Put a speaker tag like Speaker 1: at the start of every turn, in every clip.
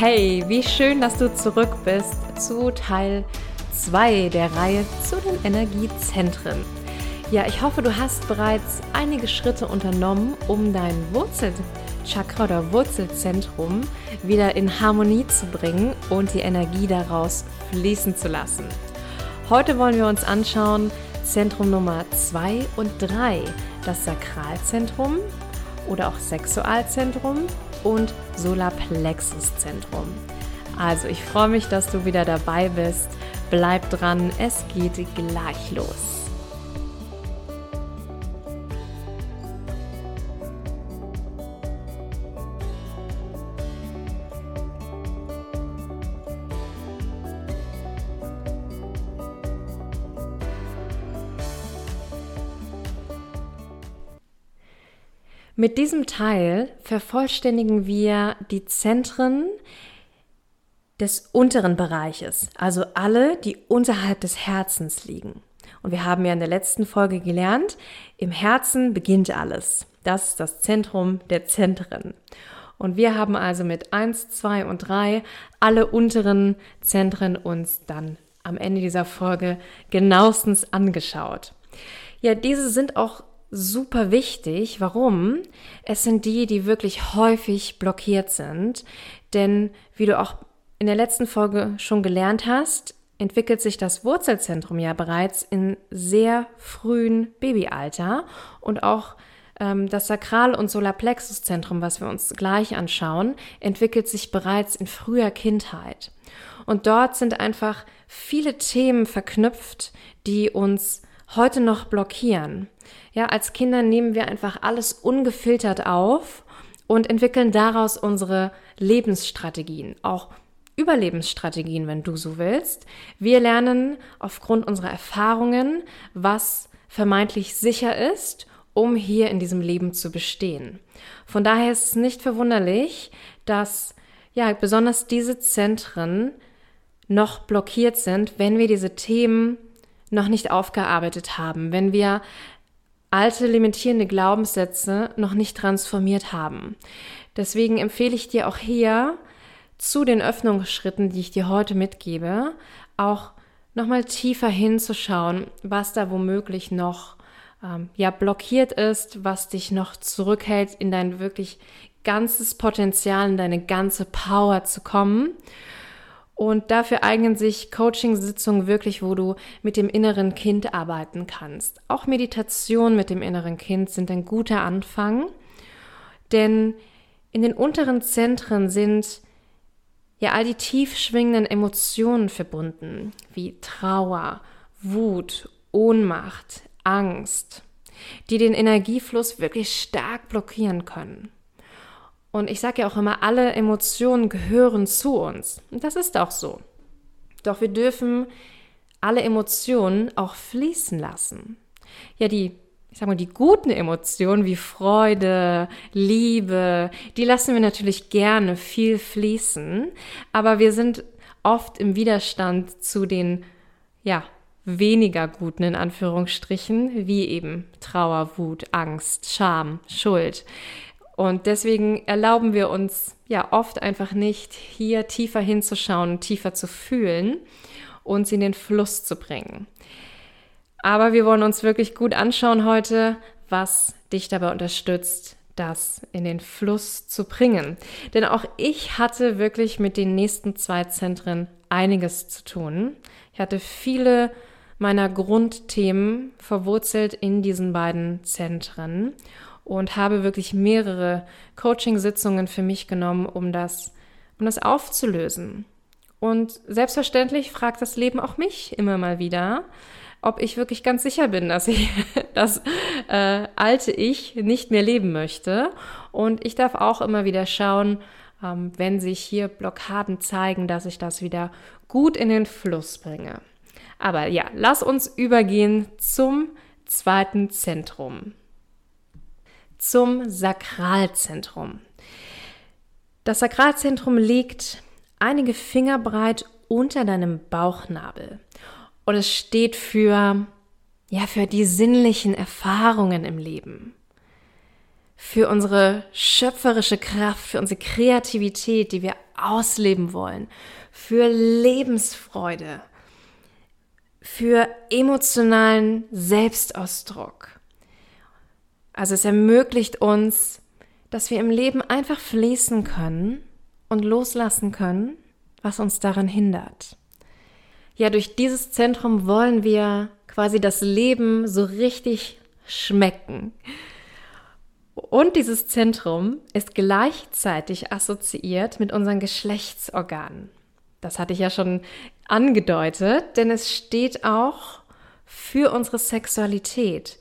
Speaker 1: Hey, wie schön, dass du zurück bist zu Teil 2 der Reihe zu den Energiezentren. Ja, ich hoffe, du hast bereits einige Schritte unternommen, um dein Wurzelchakra oder Wurzelzentrum wieder in Harmonie zu bringen und die Energie daraus fließen zu lassen. Heute wollen wir uns anschauen Zentrum Nummer 2 und 3, das Sakralzentrum oder auch Sexualzentrum und Solarplexuszentrum. Also ich freue mich, dass du wieder dabei bist. Bleib dran, es geht gleich los. Mit diesem Teil vervollständigen wir die Zentren des unteren Bereiches, also alle, die unterhalb des Herzens liegen. Und wir haben ja in der letzten Folge gelernt, im Herzen beginnt alles. Das ist das Zentrum der Zentren. Und wir haben also mit eins, zwei und drei alle unteren Zentren uns dann am Ende dieser Folge genauestens angeschaut. Ja, diese sind auch super wichtig. Warum? Es sind die, die wirklich häufig blockiert sind. Denn wie du auch in der letzten Folge schon gelernt hast, entwickelt sich das Wurzelzentrum ja bereits in sehr frühen Babyalter und auch ähm, das Sakral- und Solarplexuszentrum, was wir uns gleich anschauen, entwickelt sich bereits in früher Kindheit. Und dort sind einfach viele Themen verknüpft, die uns heute noch blockieren. Ja, als Kinder nehmen wir einfach alles ungefiltert auf und entwickeln daraus unsere Lebensstrategien, auch Überlebensstrategien, wenn du so willst. Wir lernen aufgrund unserer Erfahrungen, was vermeintlich sicher ist, um hier in diesem Leben zu bestehen. Von daher ist es nicht verwunderlich, dass ja besonders diese Zentren noch blockiert sind, wenn wir diese Themen noch nicht aufgearbeitet haben, wenn wir alte limitierende Glaubenssätze noch nicht transformiert haben. Deswegen empfehle ich dir auch hier zu den Öffnungsschritten, die ich dir heute mitgebe, auch nochmal tiefer hinzuschauen, was da womöglich noch ähm, ja blockiert ist, was dich noch zurückhält, in dein wirklich ganzes Potenzial, in deine ganze Power zu kommen und dafür eignen sich Coaching-Sitzungen wirklich, wo du mit dem inneren Kind arbeiten kannst. Auch Meditation mit dem inneren Kind sind ein guter Anfang, denn in den unteren Zentren sind ja all die tief schwingenden Emotionen verbunden, wie Trauer, Wut, Ohnmacht, Angst, die den Energiefluss wirklich stark blockieren können. Und ich sage ja auch immer, alle Emotionen gehören zu uns. Und das ist auch so. Doch wir dürfen alle Emotionen auch fließen lassen. Ja, die, ich sag mal, die guten Emotionen wie Freude, Liebe, die lassen wir natürlich gerne viel fließen. Aber wir sind oft im Widerstand zu den, ja, weniger guten in Anführungsstrichen, wie eben Trauer, Wut, Angst, Scham, Schuld. Und deswegen erlauben wir uns ja oft einfach nicht, hier tiefer hinzuschauen, tiefer zu fühlen und sie in den Fluss zu bringen. Aber wir wollen uns wirklich gut anschauen heute, was dich dabei unterstützt, das in den Fluss zu bringen. Denn auch ich hatte wirklich mit den nächsten zwei Zentren einiges zu tun. Ich hatte viele meiner Grundthemen verwurzelt in diesen beiden Zentren und habe wirklich mehrere Coaching-Sitzungen für mich genommen, um das, um das aufzulösen. Und selbstverständlich fragt das Leben auch mich immer mal wieder, ob ich wirklich ganz sicher bin, dass ich das äh, alte Ich nicht mehr leben möchte. Und ich darf auch immer wieder schauen, ähm, wenn sich hier Blockaden zeigen, dass ich das wieder gut in den Fluss bringe. Aber ja, lass uns übergehen zum zweiten Zentrum zum Sakralzentrum. Das Sakralzentrum liegt einige Finger breit unter deinem Bauchnabel und es steht für ja für die sinnlichen Erfahrungen im Leben, für unsere schöpferische Kraft, für unsere Kreativität, die wir ausleben wollen, für Lebensfreude, für emotionalen Selbstausdruck. Also es ermöglicht uns, dass wir im Leben einfach fließen können und loslassen können, was uns daran hindert. Ja, durch dieses Zentrum wollen wir quasi das Leben so richtig schmecken. Und dieses Zentrum ist gleichzeitig assoziiert mit unseren Geschlechtsorganen. Das hatte ich ja schon angedeutet, denn es steht auch für unsere Sexualität.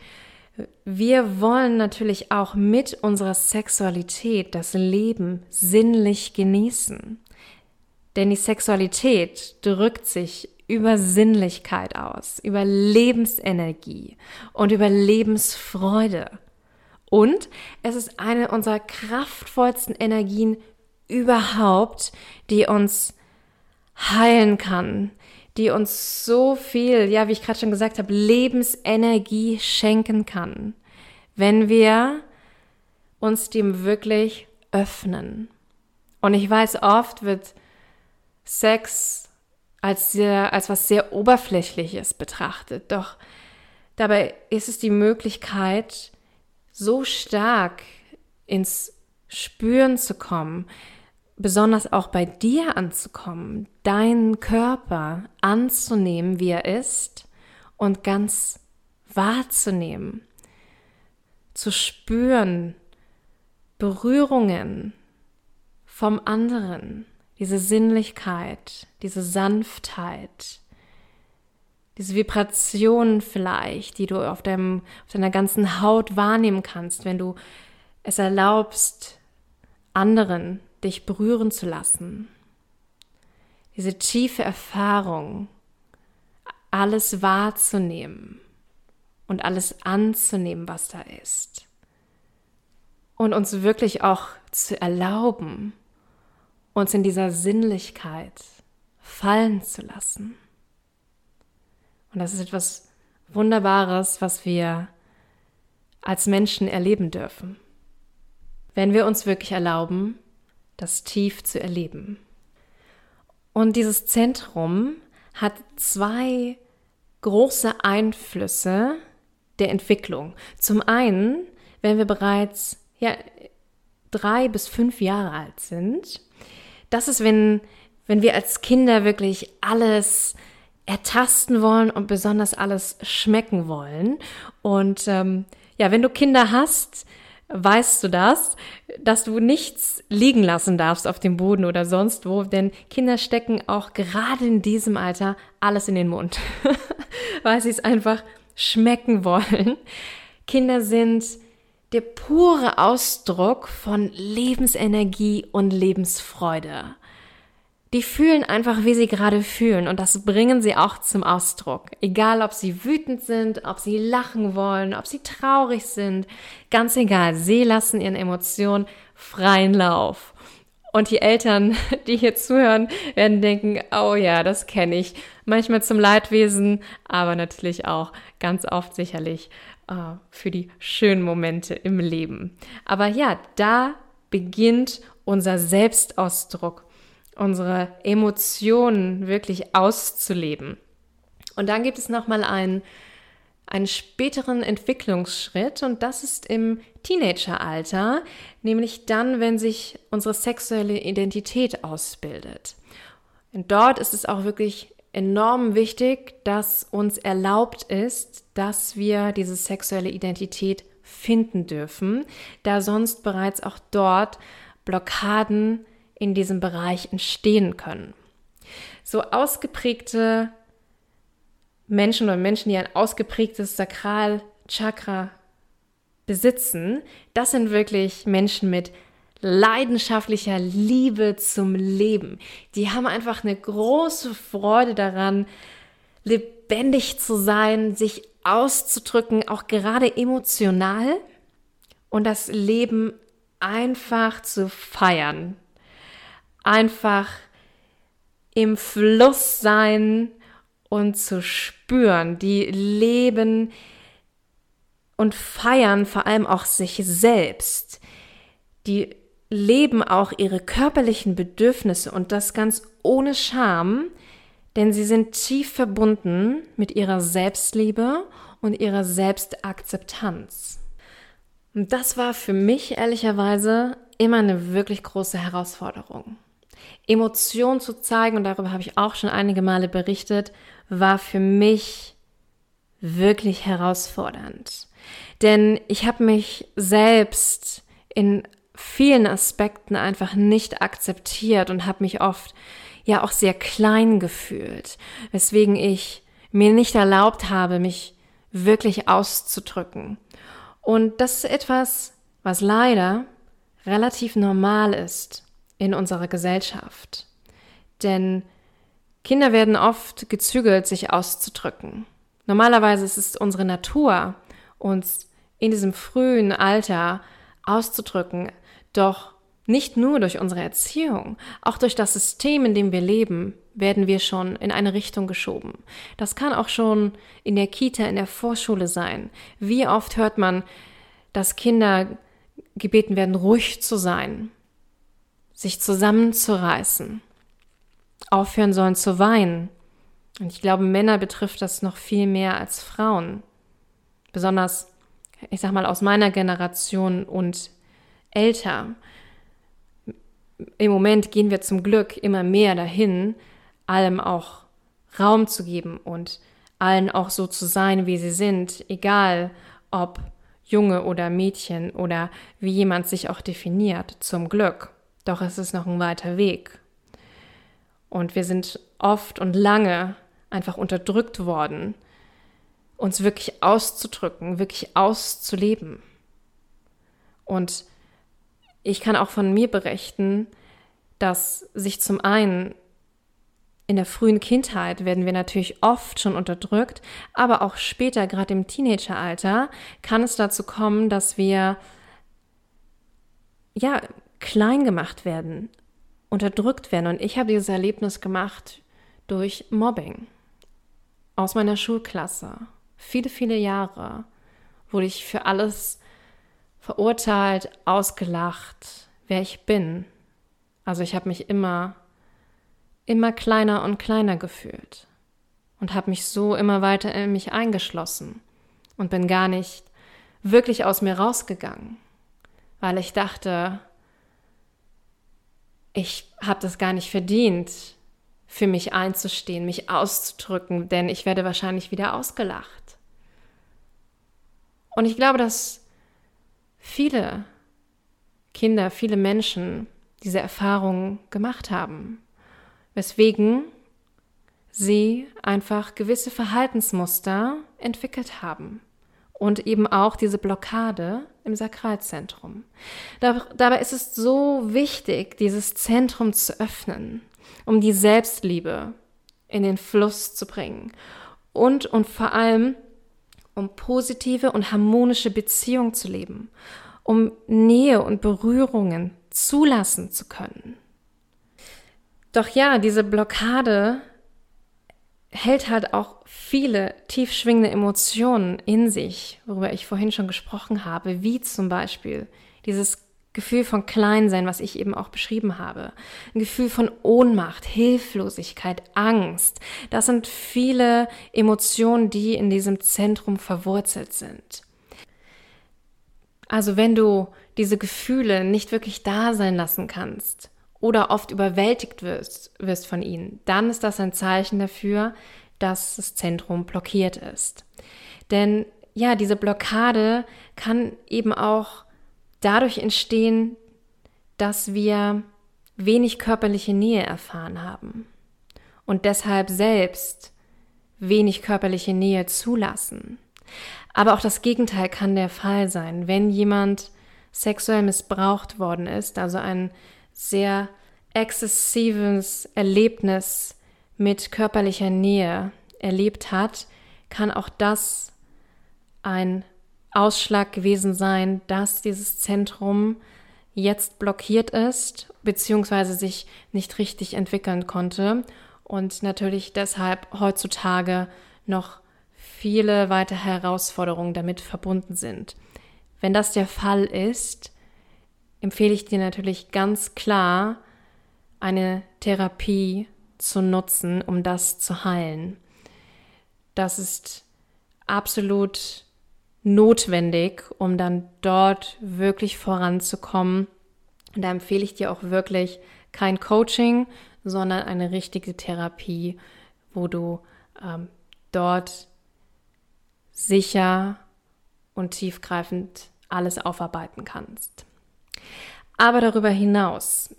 Speaker 1: Wir wollen natürlich auch mit unserer Sexualität das Leben sinnlich genießen. Denn die Sexualität drückt sich über Sinnlichkeit aus, über Lebensenergie und über Lebensfreude. Und es ist eine unserer kraftvollsten Energien überhaupt, die uns heilen kann, die uns so viel, ja, wie ich gerade schon gesagt habe, Lebensenergie schenken kann, wenn wir uns dem wirklich öffnen. Und ich weiß, oft wird Sex als, sehr, als was sehr Oberflächliches betrachtet. Doch dabei ist es die Möglichkeit, so stark ins Spüren zu kommen, besonders auch bei dir anzukommen, deinen Körper anzunehmen, wie er ist und ganz wahrzunehmen, zu spüren, Berührungen vom anderen, diese Sinnlichkeit, diese Sanftheit, diese Vibration vielleicht, die du auf, deinem, auf deiner ganzen Haut wahrnehmen kannst, wenn du es erlaubst, anderen dich berühren zu lassen. Diese tiefe Erfahrung, alles wahrzunehmen und alles anzunehmen, was da ist. Und uns wirklich auch zu erlauben, uns in dieser Sinnlichkeit fallen zu lassen. Und das ist etwas Wunderbares, was wir als Menschen erleben dürfen, wenn wir uns wirklich erlauben, das tief zu erleben. Und dieses Zentrum hat zwei große Einflüsse der Entwicklung. Zum einen, wenn wir bereits ja, drei bis fünf Jahre alt sind, das ist, wenn, wenn wir als Kinder wirklich alles ertasten wollen und besonders alles schmecken wollen. Und ähm, ja, wenn du Kinder hast, weißt du das, dass du nichts liegen lassen darfst auf dem Boden oder sonst wo, denn Kinder stecken auch gerade in diesem Alter alles in den Mund, weil sie es einfach schmecken wollen. Kinder sind der pure Ausdruck von Lebensenergie und Lebensfreude. Die fühlen einfach, wie sie gerade fühlen und das bringen sie auch zum Ausdruck. Egal, ob sie wütend sind, ob sie lachen wollen, ob sie traurig sind, ganz egal, sie lassen ihren Emotionen freien Lauf. Und die Eltern, die hier zuhören, werden denken, oh ja, das kenne ich. Manchmal zum Leidwesen, aber natürlich auch ganz oft sicherlich äh, für die schönen Momente im Leben. Aber ja, da beginnt unser Selbstausdruck, unsere Emotionen wirklich auszuleben. Und dann gibt es nochmal einen, einen späteren Entwicklungsschritt und das ist im Teenageralter, nämlich dann, wenn sich unsere sexuelle Identität ausbildet. Und dort ist es auch wirklich enorm wichtig, dass uns erlaubt ist, dass wir diese sexuelle Identität finden dürfen, da sonst bereits auch dort Blockaden in diesem Bereich entstehen können. So ausgeprägte Menschen oder Menschen, die ein ausgeprägtes Sakralchakra besitzen, das sind wirklich Menschen mit leidenschaftlicher Liebe zum Leben. Die haben einfach eine große Freude daran, lebendig zu sein, sich auszudrücken, auch gerade emotional und das Leben einfach zu feiern. Einfach im Fluss sein und zu spüren. Die leben und feiern vor allem auch sich selbst. Die leben auch ihre körperlichen Bedürfnisse und das ganz ohne Scham, denn sie sind tief verbunden mit ihrer Selbstliebe und ihrer Selbstakzeptanz. Und das war für mich ehrlicherweise immer eine wirklich große Herausforderung. Emotionen zu zeigen, und darüber habe ich auch schon einige Male berichtet, war für mich wirklich herausfordernd. Denn ich habe mich selbst in vielen Aspekten einfach nicht akzeptiert und habe mich oft ja auch sehr klein gefühlt, weswegen ich mir nicht erlaubt habe, mich wirklich auszudrücken. Und das ist etwas, was leider relativ normal ist in unserer Gesellschaft. Denn Kinder werden oft gezügelt, sich auszudrücken. Normalerweise ist es unsere Natur, uns in diesem frühen Alter auszudrücken, doch nicht nur durch unsere Erziehung, auch durch das System, in dem wir leben, werden wir schon in eine Richtung geschoben. Das kann auch schon in der Kita, in der Vorschule sein. Wie oft hört man, dass Kinder gebeten werden, ruhig zu sein, sich zusammenzureißen, aufhören sollen zu weinen. Und ich glaube, Männer betrifft das noch viel mehr als Frauen. Besonders, ich sag mal, aus meiner Generation und älter. Im Moment gehen wir zum Glück immer mehr dahin, allem auch Raum zu geben und allen auch so zu sein, wie sie sind, egal ob Junge oder Mädchen oder wie jemand sich auch definiert, zum Glück. Doch es ist noch ein weiter Weg. Und wir sind oft und lange einfach unterdrückt worden, uns wirklich auszudrücken, wirklich auszuleben. Und ich kann auch von mir berichten, dass sich zum einen in der frühen Kindheit werden wir natürlich oft schon unterdrückt, aber auch später, gerade im Teenageralter, kann es dazu kommen, dass wir ja klein gemacht werden, unterdrückt werden. Und ich habe dieses Erlebnis gemacht durch Mobbing aus meiner Schulklasse. Viele, viele Jahre wurde ich für alles verurteilt, ausgelacht, wer ich bin. Also ich habe mich immer immer kleiner und kleiner gefühlt und habe mich so immer weiter in mich eingeschlossen und bin gar nicht wirklich aus mir rausgegangen, weil ich dachte, ich habe das gar nicht verdient, für mich einzustehen, mich auszudrücken, denn ich werde wahrscheinlich wieder ausgelacht. Und ich glaube, dass viele Kinder, viele Menschen diese Erfahrung gemacht haben weswegen sie einfach gewisse Verhaltensmuster entwickelt haben und eben auch diese Blockade im Sakralzentrum. Dabei ist es so wichtig, dieses Zentrum zu öffnen, um die Selbstliebe in den Fluss zu bringen und und vor allem um positive und harmonische Beziehungen zu leben, um Nähe und Berührungen zulassen zu können. Doch ja, diese Blockade hält halt auch viele tief schwingende Emotionen in sich, worüber ich vorhin schon gesprochen habe, wie zum Beispiel dieses Gefühl von Kleinsein, was ich eben auch beschrieben habe. Ein Gefühl von Ohnmacht, Hilflosigkeit, Angst. Das sind viele Emotionen, die in diesem Zentrum verwurzelt sind. Also wenn du diese Gefühle nicht wirklich da sein lassen kannst, oder oft überwältigt wirst, wirst von ihnen, dann ist das ein Zeichen dafür, dass das Zentrum blockiert ist. Denn ja, diese Blockade kann eben auch dadurch entstehen, dass wir wenig körperliche Nähe erfahren haben und deshalb selbst wenig körperliche Nähe zulassen. Aber auch das Gegenteil kann der Fall sein, wenn jemand sexuell missbraucht worden ist, also ein sehr exzessives Erlebnis mit körperlicher Nähe erlebt hat, kann auch das ein Ausschlag gewesen sein, dass dieses Zentrum jetzt blockiert ist, beziehungsweise sich nicht richtig entwickeln konnte und natürlich deshalb heutzutage noch viele weitere Herausforderungen damit verbunden sind. Wenn das der Fall ist, empfehle ich dir natürlich ganz klar, eine Therapie zu nutzen, um das zu heilen. Das ist absolut notwendig, um dann dort wirklich voranzukommen. da empfehle ich dir auch wirklich kein Coaching, sondern eine richtige Therapie, wo du ähm, dort sicher und tiefgreifend alles aufarbeiten kannst. Aber darüber hinaus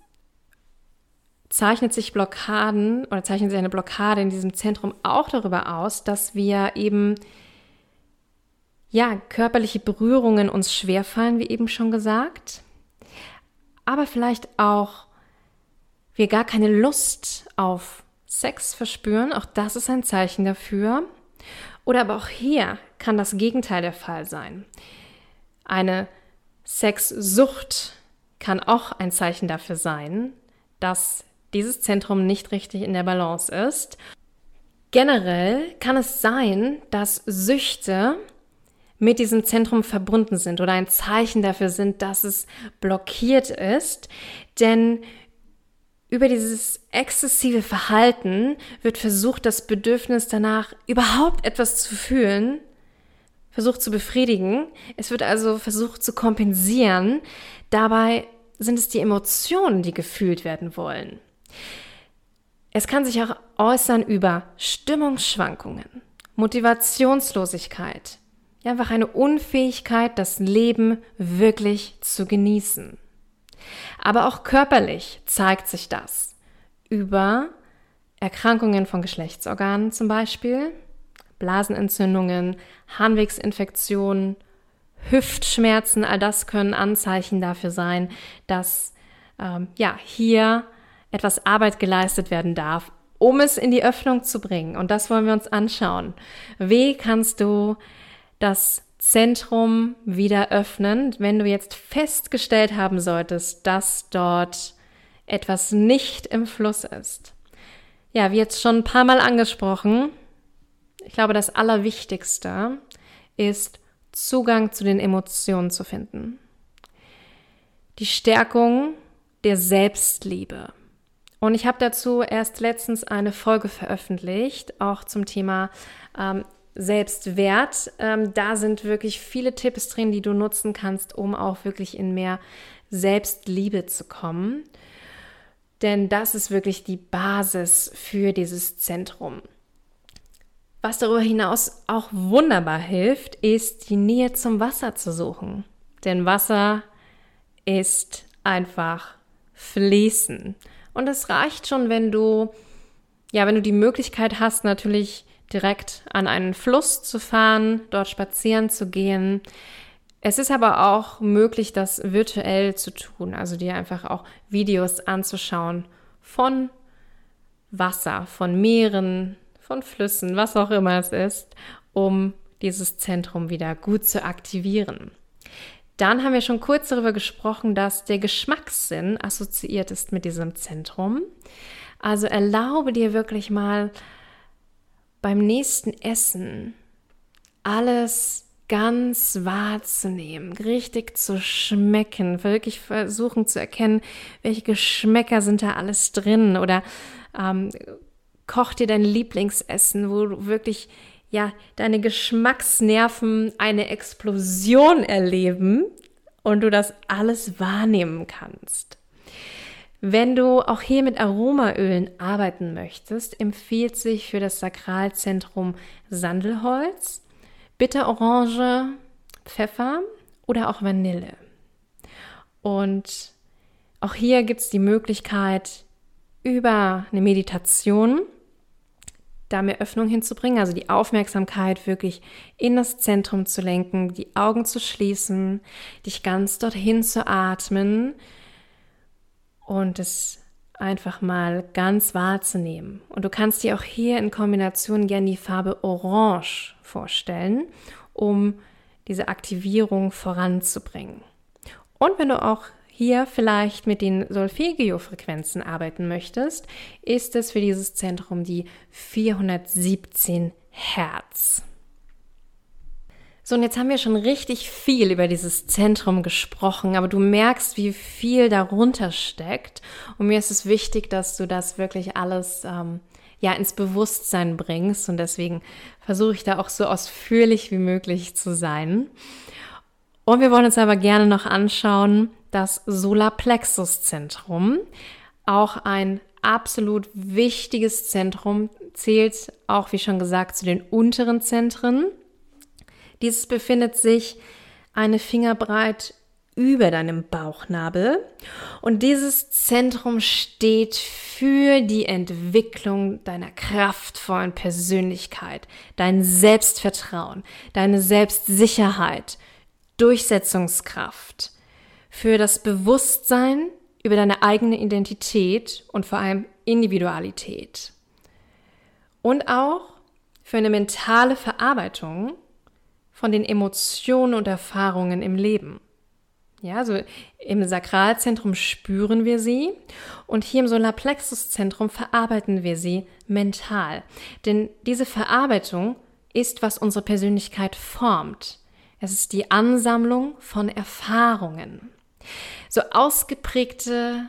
Speaker 1: zeichnet sich Blockaden oder zeichnet sich eine Blockade in diesem Zentrum auch darüber aus, dass wir eben ja, körperliche Berührungen uns schwerfallen, wie eben schon gesagt, aber vielleicht auch wir gar keine Lust auf Sex verspüren, auch das ist ein Zeichen dafür. Oder aber auch hier kann das Gegenteil der Fall sein. Eine Sexsucht kann auch ein Zeichen dafür sein, dass dieses Zentrum nicht richtig in der Balance ist. Generell kann es sein, dass Süchte mit diesem Zentrum verbunden sind oder ein Zeichen dafür sind, dass es blockiert ist. Denn über dieses exzessive Verhalten wird versucht, das Bedürfnis danach überhaupt etwas zu fühlen, versucht zu befriedigen. Es wird also versucht zu kompensieren. Dabei sind es die Emotionen, die gefühlt werden wollen. Es kann sich auch äußern über Stimmungsschwankungen, Motivationslosigkeit, einfach eine Unfähigkeit, das Leben wirklich zu genießen. Aber auch körperlich zeigt sich das über Erkrankungen von Geschlechtsorganen zum Beispiel, Blasenentzündungen, Harnwegsinfektionen, Hüftschmerzen, all das können Anzeichen dafür sein, dass ähm, ja hier etwas Arbeit geleistet werden darf, um es in die Öffnung zu bringen. Und das wollen wir uns anschauen. Wie kannst du das Zentrum wieder öffnen, wenn du jetzt festgestellt haben solltest, dass dort etwas nicht im Fluss ist. Ja, wie jetzt schon ein paar Mal angesprochen, ich glaube, das Allerwichtigste ist Zugang zu den Emotionen zu finden. Die Stärkung der Selbstliebe. Und ich habe dazu erst letztens eine Folge veröffentlicht, auch zum Thema ähm, Selbstwert. Ähm, da sind wirklich viele Tipps drin, die du nutzen kannst, um auch wirklich in mehr Selbstliebe zu kommen. Denn das ist wirklich die Basis für dieses Zentrum. Was darüber hinaus auch wunderbar hilft, ist die Nähe zum Wasser zu suchen. Denn Wasser ist einfach fließen. Und es reicht schon, wenn du, ja, wenn du die Möglichkeit hast, natürlich direkt an einen Fluss zu fahren, dort spazieren zu gehen. Es ist aber auch möglich, das virtuell zu tun, also dir einfach auch Videos anzuschauen von Wasser, von Meeren, von Flüssen, was auch immer es ist, um dieses Zentrum wieder gut zu aktivieren. Dann haben wir schon kurz darüber gesprochen, dass der Geschmackssinn assoziiert ist mit diesem Zentrum. Also erlaube dir wirklich mal beim nächsten Essen alles ganz wahrzunehmen, richtig zu schmecken, wirklich versuchen zu erkennen, welche Geschmäcker sind da alles drin oder ähm, koch dir dein Lieblingsessen, wo du wirklich ja deine Geschmacksnerven eine Explosion erleben und du das alles wahrnehmen kannst. Wenn du auch hier mit Aromaölen arbeiten möchtest, empfiehlt sich für das Sakralzentrum Sandelholz, Bitterorange, Pfeffer oder auch Vanille. Und auch hier gibt es die Möglichkeit, über eine Meditation da mehr Öffnung hinzubringen, also die Aufmerksamkeit wirklich in das Zentrum zu lenken, die Augen zu schließen, dich ganz dorthin zu atmen und es einfach mal ganz wahrzunehmen. Und du kannst dir auch hier in Kombination gerne die Farbe Orange vorstellen, um diese Aktivierung voranzubringen. Und wenn du auch hier vielleicht mit den Solfeggio-Frequenzen arbeiten möchtest, ist es für dieses Zentrum die 417 Hertz. So, und jetzt haben wir schon richtig viel über dieses Zentrum gesprochen, aber du merkst, wie viel darunter steckt. Und mir ist es wichtig, dass du das wirklich alles ähm, ja ins Bewusstsein bringst. Und deswegen versuche ich da auch so ausführlich wie möglich zu sein. Und wir wollen uns aber gerne noch anschauen, das Solarplexus-Zentrum, auch ein absolut wichtiges Zentrum, zählt auch, wie schon gesagt, zu den unteren Zentren. Dieses befindet sich eine Fingerbreit über deinem Bauchnabel. Und dieses Zentrum steht für die Entwicklung deiner kraftvollen Persönlichkeit, dein Selbstvertrauen, deine Selbstsicherheit, Durchsetzungskraft, für das Bewusstsein über deine eigene Identität und vor allem Individualität. Und auch für eine mentale Verarbeitung von den Emotionen und Erfahrungen im Leben. Ja, also im Sakralzentrum spüren wir sie und hier im Solarplexuszentrum verarbeiten wir sie mental. Denn diese Verarbeitung ist, was unsere Persönlichkeit formt. Es ist die Ansammlung von Erfahrungen. So ausgeprägte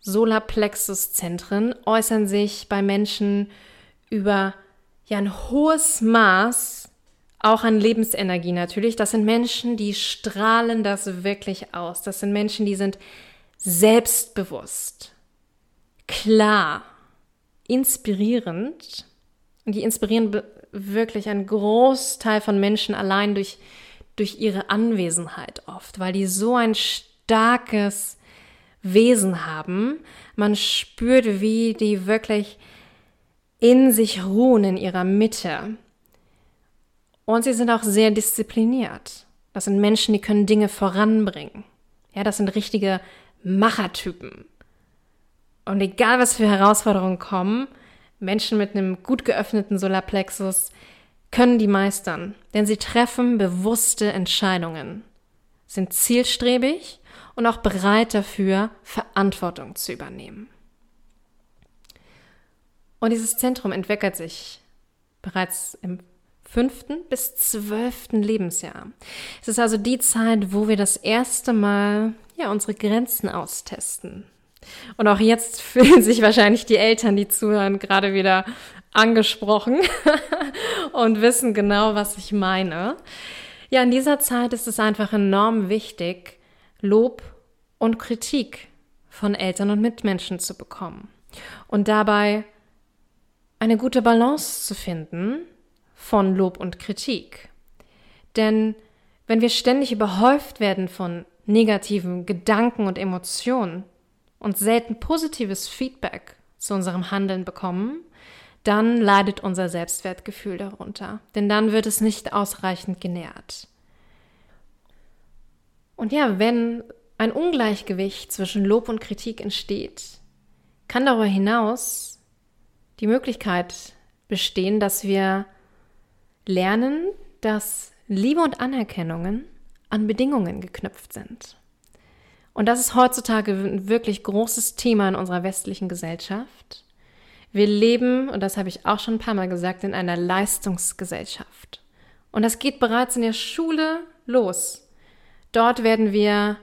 Speaker 1: Solarplexuszentren äußern sich bei Menschen über ja ein hohes Maß auch an Lebensenergie natürlich. Das sind Menschen, die strahlen das wirklich aus. Das sind Menschen, die sind selbstbewusst, klar, inspirierend. Und die inspirieren wirklich einen Großteil von Menschen allein durch, durch ihre Anwesenheit oft, weil die so ein starkes Wesen haben. Man spürt, wie die wirklich in sich ruhen, in ihrer Mitte. Und sie sind auch sehr diszipliniert. Das sind Menschen, die können Dinge voranbringen. Ja, das sind richtige Machertypen. Und egal, was für Herausforderungen kommen, Menschen mit einem gut geöffneten Solarplexus können die meistern, denn sie treffen bewusste Entscheidungen, sind zielstrebig und auch bereit dafür, Verantwortung zu übernehmen. Und dieses Zentrum entwickelt sich bereits im fünften bis zwölften Lebensjahr. Es ist also die Zeit, wo wir das erste Mal ja unsere Grenzen austesten. Und auch jetzt fühlen sich wahrscheinlich die Eltern, die zuhören, gerade wieder angesprochen und wissen genau, was ich meine. Ja, in dieser Zeit ist es einfach enorm wichtig, Lob und Kritik von Eltern und Mitmenschen zu bekommen und dabei eine gute Balance zu finden von Lob und Kritik. Denn wenn wir ständig überhäuft werden von negativen Gedanken und Emotionen und selten positives Feedback zu unserem Handeln bekommen, dann leidet unser Selbstwertgefühl darunter, denn dann wird es nicht ausreichend genährt. Und ja, wenn ein Ungleichgewicht zwischen Lob und Kritik entsteht, kann darüber hinaus die Möglichkeit bestehen, dass wir lernen, dass Liebe und Anerkennungen an Bedingungen geknüpft sind. Und das ist heutzutage ein wirklich großes Thema in unserer westlichen Gesellschaft. Wir leben, und das habe ich auch schon ein paar Mal gesagt, in einer Leistungsgesellschaft. Und das geht bereits in der Schule los. Dort werden wir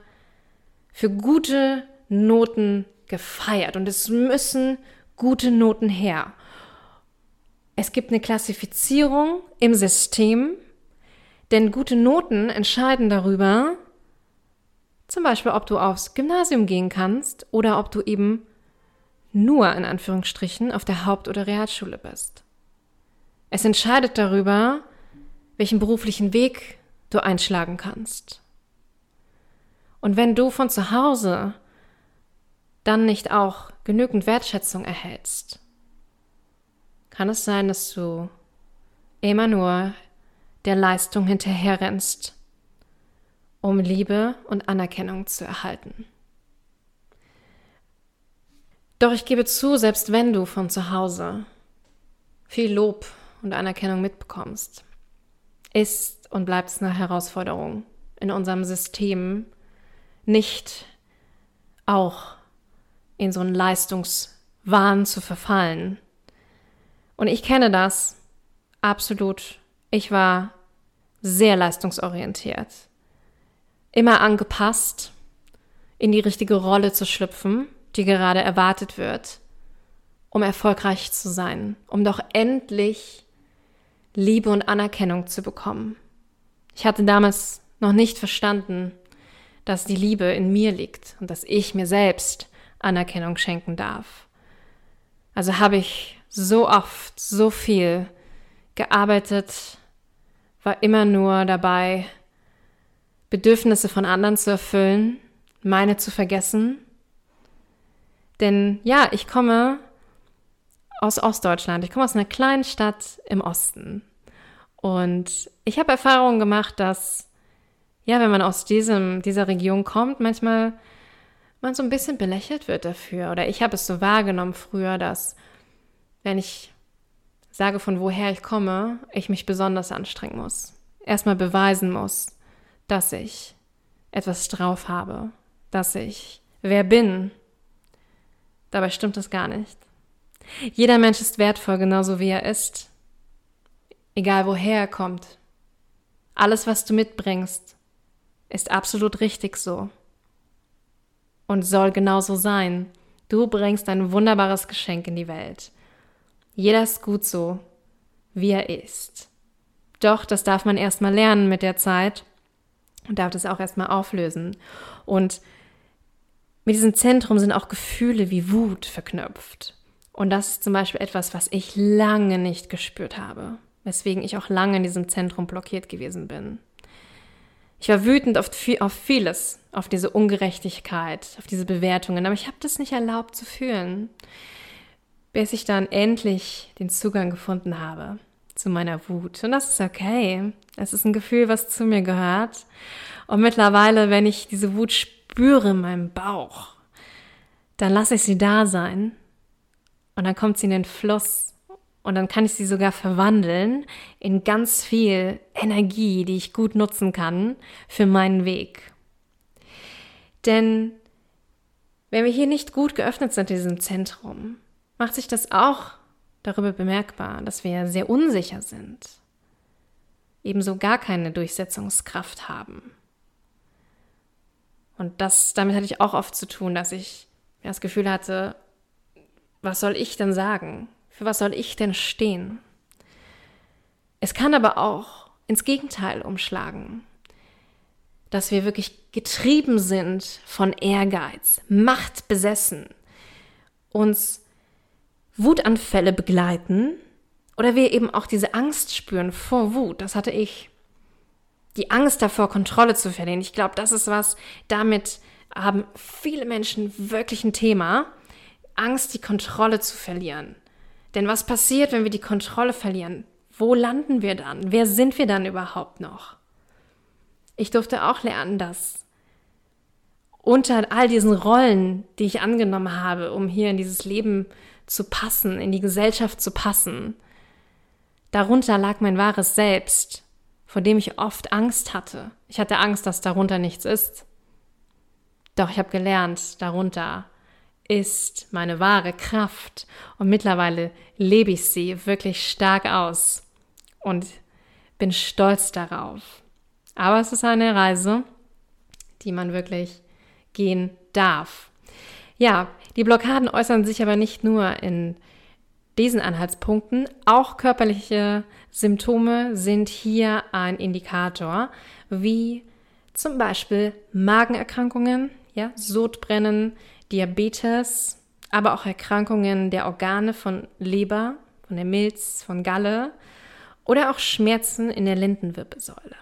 Speaker 1: für gute Noten gefeiert und es müssen gute Noten her. Es gibt eine Klassifizierung im System, denn gute Noten entscheiden darüber, zum Beispiel, ob du aufs Gymnasium gehen kannst oder ob du eben nur in Anführungsstrichen auf der Haupt- oder Realschule bist. Es entscheidet darüber, welchen beruflichen Weg du einschlagen kannst. Und wenn du von zu Hause dann nicht auch genügend Wertschätzung erhältst, kann es sein, dass du immer nur der Leistung hinterherrennst, um Liebe und Anerkennung zu erhalten. Doch ich gebe zu, selbst wenn du von zu Hause viel Lob und Anerkennung mitbekommst, ist und bleibt es eine Herausforderung in unserem System, nicht auch in so einen Leistungswahn zu verfallen, und ich kenne das absolut. Ich war sehr leistungsorientiert. Immer angepasst, in die richtige Rolle zu schlüpfen, die gerade erwartet wird, um erfolgreich zu sein, um doch endlich Liebe und Anerkennung zu bekommen. Ich hatte damals noch nicht verstanden, dass die Liebe in mir liegt und dass ich mir selbst Anerkennung schenken darf. Also habe ich so oft, so viel gearbeitet, war immer nur dabei, Bedürfnisse von anderen zu erfüllen, meine zu vergessen. Denn ja, ich komme aus Ostdeutschland, ich komme aus einer kleinen Stadt im Osten. Und ich habe Erfahrungen gemacht, dass, ja, wenn man aus diesem, dieser Region kommt, manchmal man so ein bisschen belächelt wird dafür. Oder ich habe es so wahrgenommen früher, dass wenn ich sage, von woher ich komme, ich mich besonders anstrengen muss. Erstmal beweisen muss, dass ich etwas drauf habe, dass ich wer bin. Dabei stimmt das gar nicht. Jeder Mensch ist wertvoll, genauso wie er ist. Egal woher er kommt. Alles, was du mitbringst, ist absolut richtig so. Und soll genauso sein. Du bringst ein wunderbares Geschenk in die Welt. Jeder ist gut so, wie er ist. Doch, das darf man erstmal lernen mit der Zeit und darf das auch erstmal auflösen. Und mit diesem Zentrum sind auch Gefühle wie Wut verknüpft. Und das ist zum Beispiel etwas, was ich lange nicht gespürt habe, weswegen ich auch lange in diesem Zentrum blockiert gewesen bin. Ich war wütend auf, auf vieles, auf diese Ungerechtigkeit, auf diese Bewertungen, aber ich habe das nicht erlaubt zu fühlen bis ich dann endlich den Zugang gefunden habe zu meiner Wut. Und das ist okay. Es ist ein Gefühl, was zu mir gehört. Und mittlerweile, wenn ich diese Wut spüre in meinem Bauch, dann lasse ich sie da sein. Und dann kommt sie in den Fluss. Und dann kann ich sie sogar verwandeln in ganz viel Energie, die ich gut nutzen kann für meinen Weg. Denn wenn wir hier nicht gut geöffnet sind in diesem Zentrum, macht sich das auch darüber bemerkbar, dass wir sehr unsicher sind, ebenso gar keine Durchsetzungskraft haben. Und das, damit hatte ich auch oft zu tun, dass ich das Gefühl hatte, was soll ich denn sagen? Für was soll ich denn stehen? Es kann aber auch ins Gegenteil umschlagen, dass wir wirklich getrieben sind von Ehrgeiz, machtbesessen, uns Wutanfälle begleiten oder wir eben auch diese Angst spüren vor Wut. Das hatte ich. Die Angst davor, Kontrolle zu verlieren. Ich glaube, das ist was, damit haben viele Menschen wirklich ein Thema. Angst, die Kontrolle zu verlieren. Denn was passiert, wenn wir die Kontrolle verlieren? Wo landen wir dann? Wer sind wir dann überhaupt noch? Ich durfte auch lernen, dass unter all diesen Rollen, die ich angenommen habe, um hier in dieses Leben zu passen, in die Gesellschaft zu passen. Darunter lag mein wahres Selbst, vor dem ich oft Angst hatte. Ich hatte Angst, dass darunter nichts ist. Doch ich habe gelernt, darunter ist meine wahre Kraft und mittlerweile lebe ich sie wirklich stark aus und bin stolz darauf. Aber es ist eine Reise, die man wirklich gehen darf. Ja, die Blockaden äußern sich aber nicht nur in diesen Anhaltspunkten. Auch körperliche Symptome sind hier ein Indikator, wie zum Beispiel Magenerkrankungen, ja, Sodbrennen, Diabetes, aber auch Erkrankungen der Organe von Leber, von der Milz, von Galle oder auch Schmerzen in der Lendenwirbelsäule.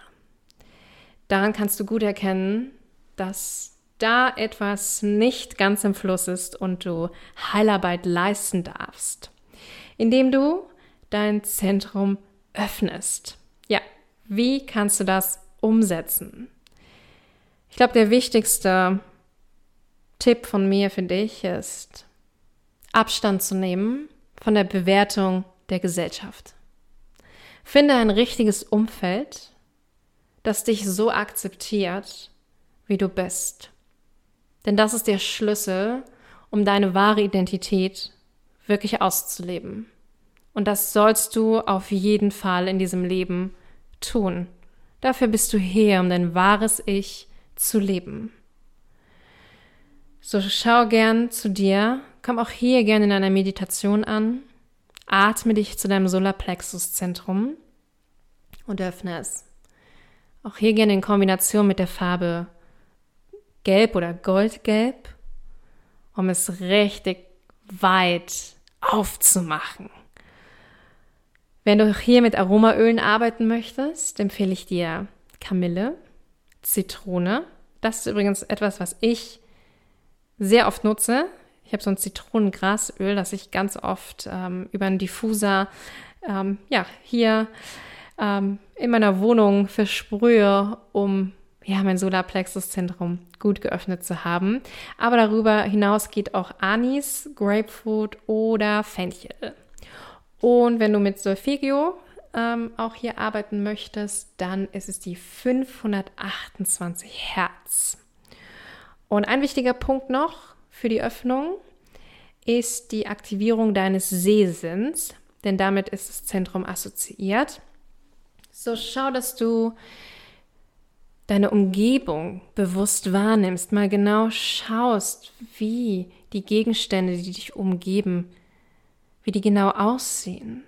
Speaker 1: Daran kannst du gut erkennen, dass da etwas nicht ganz im Fluss ist und du Heilarbeit leisten darfst, indem du dein Zentrum öffnest. Ja, wie kannst du das umsetzen? Ich glaube, der wichtigste Tipp von mir für dich ist, Abstand zu nehmen von der Bewertung der Gesellschaft. Finde ein richtiges Umfeld, das dich so akzeptiert, wie du bist. Denn das ist der Schlüssel, um deine wahre Identität wirklich auszuleben. Und das sollst du auf jeden Fall in diesem Leben tun. Dafür bist du hier, um dein wahres Ich zu leben. So schau gern zu dir, komm auch hier gern in einer Meditation an, atme dich zu deinem Solarplexus-Zentrum und öffne es. Auch hier gerne in Kombination mit der Farbe Gelb oder Goldgelb, um es richtig weit aufzumachen. Wenn du hier mit Aromaölen arbeiten möchtest, empfehle ich dir Kamille, Zitrone. Das ist übrigens etwas, was ich sehr oft nutze. Ich habe so ein Zitronengrasöl, das ich ganz oft ähm, über einen Diffuser ähm, ja, hier ähm, in meiner Wohnung versprühe, um ja, mein Solarplexuszentrum gut geöffnet zu haben. Aber darüber hinaus geht auch Anis, Grapefruit oder Fenchel. Und wenn du mit Solfegio ähm, auch hier arbeiten möchtest, dann ist es die 528 Hertz. Und ein wichtiger Punkt noch für die Öffnung ist die Aktivierung deines Sehsinns, denn damit ist das Zentrum assoziiert. So schau, dass du deine Umgebung bewusst wahrnimmst, mal genau schaust, wie die Gegenstände, die dich umgeben, wie die genau aussehen.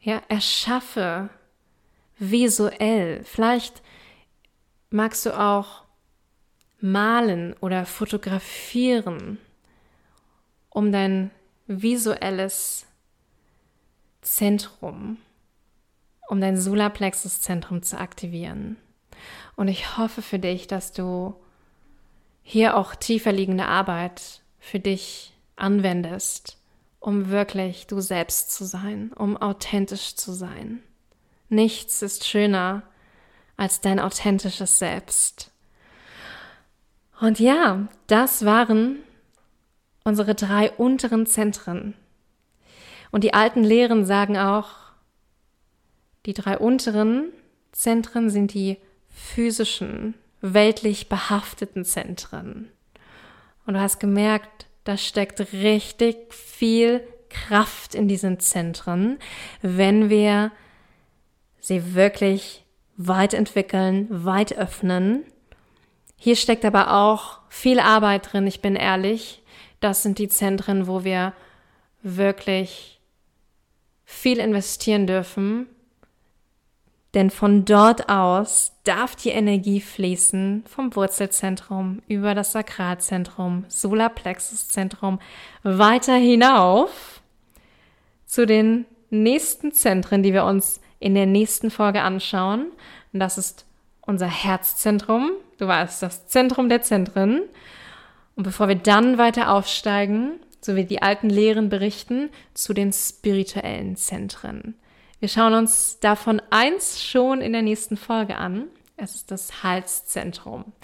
Speaker 1: Ja, erschaffe visuell. Vielleicht magst du auch malen oder fotografieren, um dein visuelles Zentrum, um dein Solarplexus-Zentrum zu aktivieren. Und ich hoffe für dich, dass du hier auch tiefer liegende Arbeit für dich anwendest, um wirklich du selbst zu sein, um authentisch zu sein. Nichts ist schöner als dein authentisches Selbst. Und ja, das waren unsere drei unteren Zentren. Und die alten Lehren sagen auch, die drei unteren Zentren sind die physischen, weltlich behafteten Zentren. Und du hast gemerkt, da steckt richtig viel Kraft in diesen Zentren, wenn wir sie wirklich weit entwickeln, weit öffnen hier steckt aber auch viel Arbeit drin, ich bin ehrlich. Das sind die Zentren, wo wir wirklich viel investieren dürfen. Denn von dort aus darf die Energie fließen vom Wurzelzentrum über das Sakralzentrum, Solarplexuszentrum weiter hinauf zu den nächsten Zentren, die wir uns in der nächsten Folge anschauen. Und das ist unser Herzzentrum. Du weißt, das Zentrum der Zentren. Und bevor wir dann weiter aufsteigen, so wie die alten Lehren berichten, zu den spirituellen Zentren. Wir schauen uns davon eins schon in der nächsten Folge an. Es ist das Halszentrum.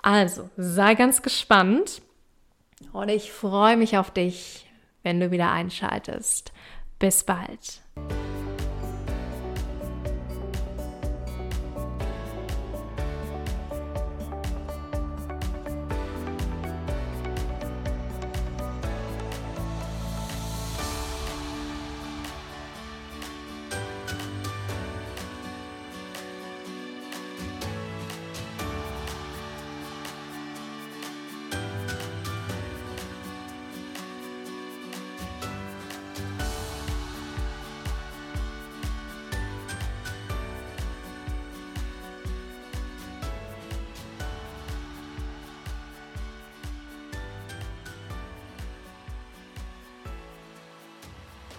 Speaker 1: Also, sei ganz gespannt und ich freue mich auf dich, wenn du wieder einschaltest. Bis bald.